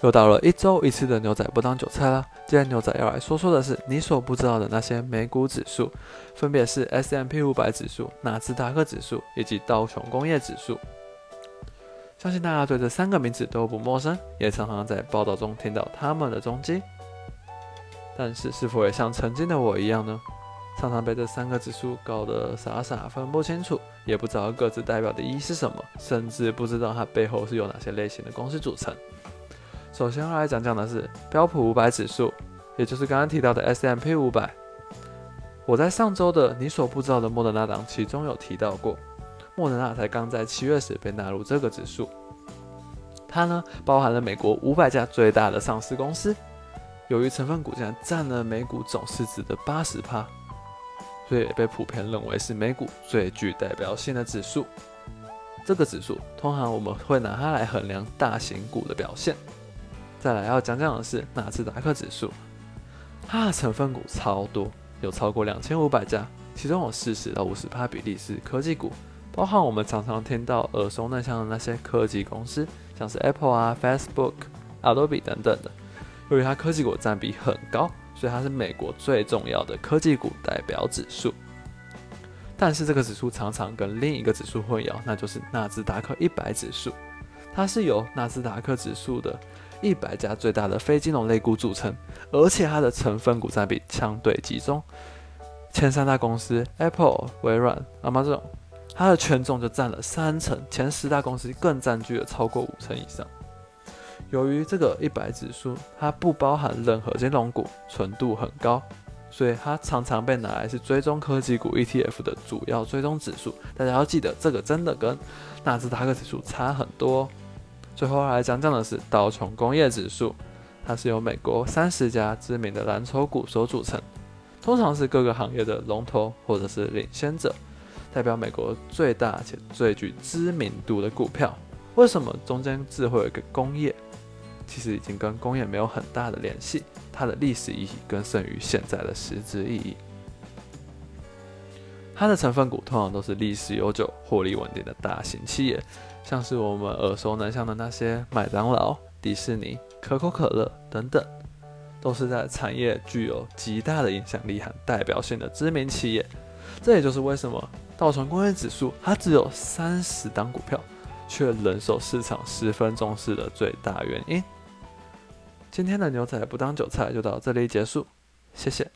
又到了一周一次的牛仔不当韭菜啦。今天牛仔要来说说的是你所不知道的那些美股指数，分别是 S M P 五百指数、纳斯达克指数以及道琼工业指数。相信大家对这三个名字都不陌生，也常常在报道中听到他们的踪迹。但是，是否也像曾经的我一样呢？常常被这三个指数搞得傻傻分不清楚，也不知道各自代表的意义是什么，甚至不知道它背后是由哪些类型的公司组成。首先要来讲讲的是标普五百指数，也就是刚刚提到的 S M P 五百。我在上周的你所不知道的莫德纳档其中有提到过，莫德纳才刚在七月时被纳入这个指数。它呢包含了美国五百家最大的上市公司，由于成分股竟然占了美股总市值的八十趴，所以也被普遍认为是美股最具代表性的指数。这个指数通常我们会拿它来衡量大型股的表现。再来要讲讲的是纳斯达克指数，它的成分股超多，有超过两千五百家，其中有四十到五十趴比例是科技股，包含我们常常听到耳熟能详的那些科技公司，像是 Apple 啊、Facebook、Adobe 等等的。由于它科技股占比很高，所以它是美国最重要的科技股代表指数。但是这个指数常常跟另一个指数混淆，那就是纳斯达克一百指数，它是由纳斯达克指数的。一百家最大的非金融类股组成，而且它的成分股占比相对集中。前三大公司 Apple、微软、Amazon，它的权重就占了三成，前十大公司更占据了超过五成以上。由于这个一百指数它不包含任何金融股，纯度很高，所以它常常被拿来是追踪科技股 ETF 的主要追踪指数。大家要记得，这个真的跟纳斯达克指数差很多。最后来讲讲的是道琼工业指数，它是由美国三十家知名的蓝筹股所组成，通常是各个行业的龙头或者是领先者，代表美国最大且最具知名度的股票。为什么中间字会有一个工业？其实已经跟工业没有很大的联系，它的历史意义更胜于现在的实质意义。它的成分股通常都是历史悠久、获利稳定的大型企业。像是我们耳熟能详的那些麦当劳、迪士尼、可口可乐等等，都是在产业具有极大的影响力和代表性的知名企业。这也就是为什么道琼工业指数它只有三十档股票，却仍受市场十分重视的最大原因。今天的牛仔不当韭菜就到这里结束，谢谢。